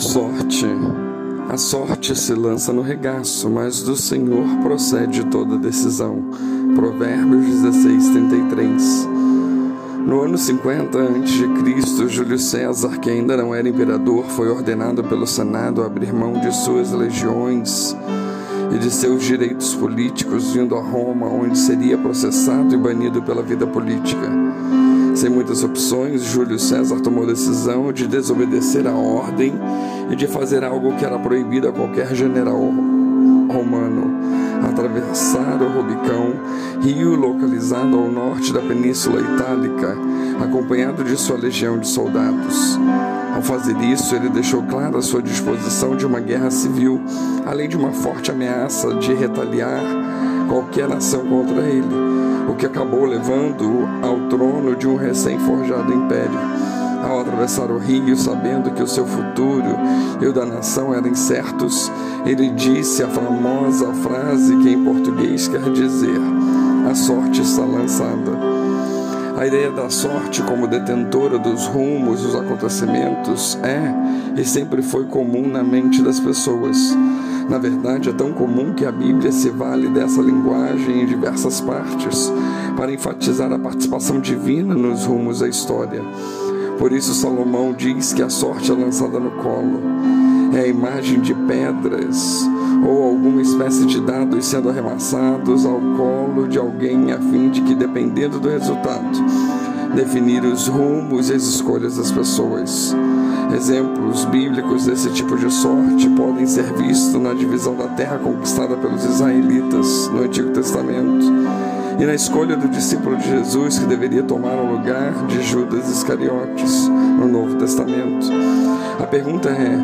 Sorte. A sorte se lança no regaço, mas do Senhor procede toda decisão. Provérbios 16, 33. No ano 50 a.C., Júlio César, que ainda não era imperador, foi ordenado pelo Senado a abrir mão de suas legiões e de seus direitos políticos, vindo a Roma, onde seria processado e banido pela vida política. Sem muitas opções, Júlio César tomou a decisão de desobedecer a ordem e de fazer algo que era proibido a qualquer general romano: atravessar o Rubicão, rio localizado ao norte da Península Itálica, acompanhado de sua legião de soldados. Ao fazer isso, ele deixou clara a sua disposição de uma guerra civil, além de uma forte ameaça de retaliar qualquer ação contra ele o que acabou levando-o ao trono de um recém-forjado império. Ao atravessar o rio, sabendo que o seu futuro e o da nação eram incertos, ele disse a famosa frase que em português quer dizer: A sorte está lançada. A ideia da sorte como detentora dos rumos dos acontecimentos é e sempre foi comum na mente das pessoas. Na verdade, é tão comum que a Bíblia se vale dessa linguagem em diversas partes para enfatizar a participação divina nos rumos da história. Por isso, Salomão diz que a sorte é lançada no colo. É a imagem de pedras ou alguma espécie de dados sendo arremessados ao colo de alguém a fim de que, dependendo do resultado, definir os rumos e as escolhas das pessoas. Exemplos bíblicos desse tipo de sorte podem ser vistos na divisão da terra conquistada pelos israelitas no Antigo Testamento e na escolha do discípulo de Jesus que deveria tomar o lugar de Judas Iscariotes no Novo Testamento. A pergunta é: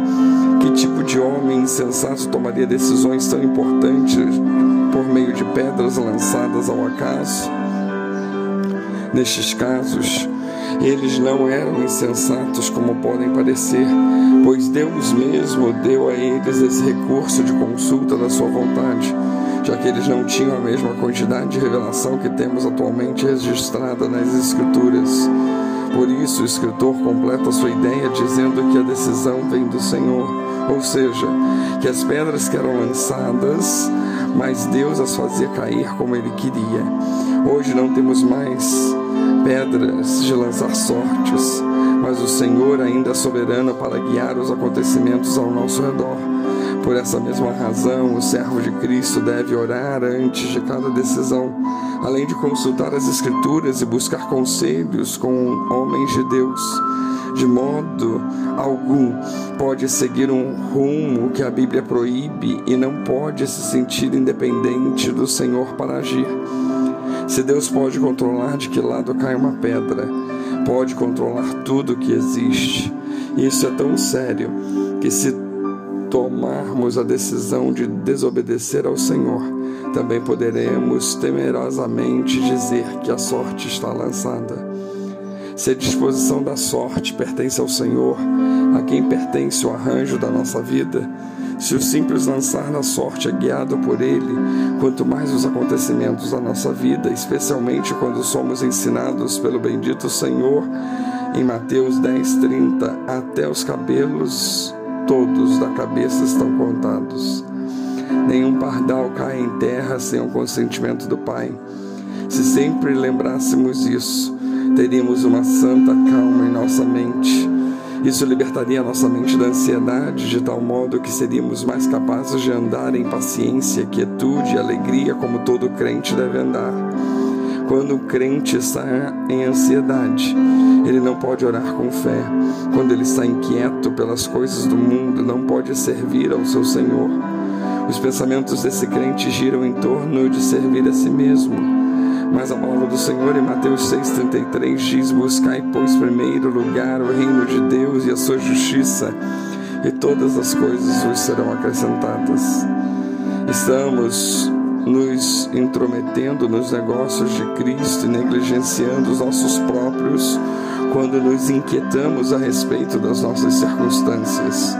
que tipo de homem insensato tomaria decisões tão importantes por meio de pedras lançadas ao acaso? Nestes casos, eles não eram insensatos como podem parecer, pois Deus mesmo deu a eles esse recurso de consulta da sua vontade, já que eles não tinham a mesma quantidade de revelação que temos atualmente registrada nas Escrituras. Por isso, o escritor completa sua ideia dizendo que a decisão vem do Senhor, ou seja, que as pedras que eram lançadas, mas Deus as fazia cair como ele queria. Hoje não temos mais pedras de lançar sortes, mas o Senhor ainda é soberano para guiar os acontecimentos ao nosso redor. Por essa mesma razão, o servo de Cristo deve orar antes de cada decisão, além de consultar as Escrituras e buscar conselhos com homens de Deus. De modo algum pode seguir um rumo que a Bíblia proíbe e não pode se sentir independente do Senhor para agir. Se Deus pode controlar de que lado cai uma pedra, pode controlar tudo que existe. Isso é tão sério que se tomarmos a decisão de desobedecer ao Senhor, também poderemos temerosamente dizer que a sorte está lançada. Se a disposição da sorte pertence ao Senhor, a quem pertence o arranjo da nossa vida, se o simples lançar na sorte é guiado por Ele, quanto mais os acontecimentos da nossa vida, especialmente quando somos ensinados pelo bendito Senhor, em Mateus 10, 30, até os cabelos todos da cabeça estão contados. Nenhum pardal cai em terra sem o consentimento do Pai. Se sempre lembrássemos isso, teríamos uma santa calma em nossa mente isso libertaria nossa mente da ansiedade, de tal modo que seríamos mais capazes de andar em paciência, quietude e alegria, como todo crente deve andar. Quando o crente está em ansiedade, ele não pode orar com fé. Quando ele está inquieto pelas coisas do mundo, não pode servir ao seu Senhor. Os pensamentos desse crente giram em torno de servir a si mesmo mas a palavra do Senhor em Mateus 6,33 diz: Buscai, pois, primeiro lugar o reino de Deus e a sua justiça, e todas as coisas vos serão acrescentadas. Estamos nos intrometendo nos negócios de Cristo e negligenciando os nossos próprios quando nos inquietamos a respeito das nossas circunstâncias.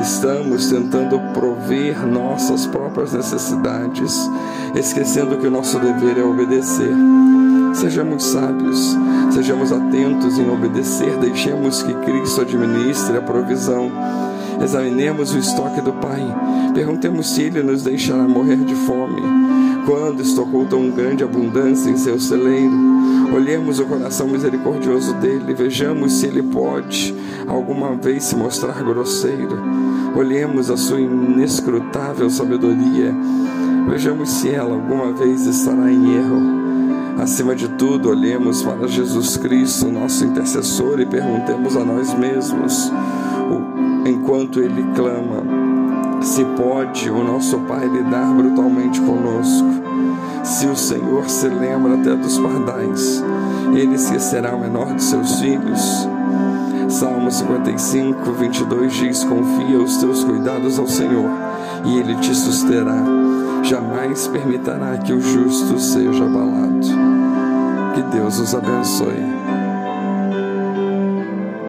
Estamos tentando prover nossas próprias necessidades, esquecendo que o nosso dever é obedecer. Sejamos sábios, sejamos atentos em obedecer, deixemos que Cristo administre a provisão Examinemos o estoque do Pai. Perguntemos se ele nos deixará morrer de fome. Quando estocou tão grande abundância em seu celeiro, olhemos o coração misericordioso dele, vejamos se ele pode alguma vez se mostrar grosseiro. Olhemos a sua inescrutável sabedoria, vejamos se ela alguma vez estará em erro. Acima de tudo, olhemos para Jesus Cristo, nosso intercessor, e perguntemos a nós mesmos, enquanto Ele clama, se pode o nosso Pai lidar brutalmente conosco. Se o Senhor se lembra até dos pardais, Ele esquecerá o menor de seus filhos. Salmo 55, 22 diz: Confia os teus cuidados ao Senhor, e Ele te susterá. Jamais permitirá que o justo seja abalado. Que Deus os abençoe.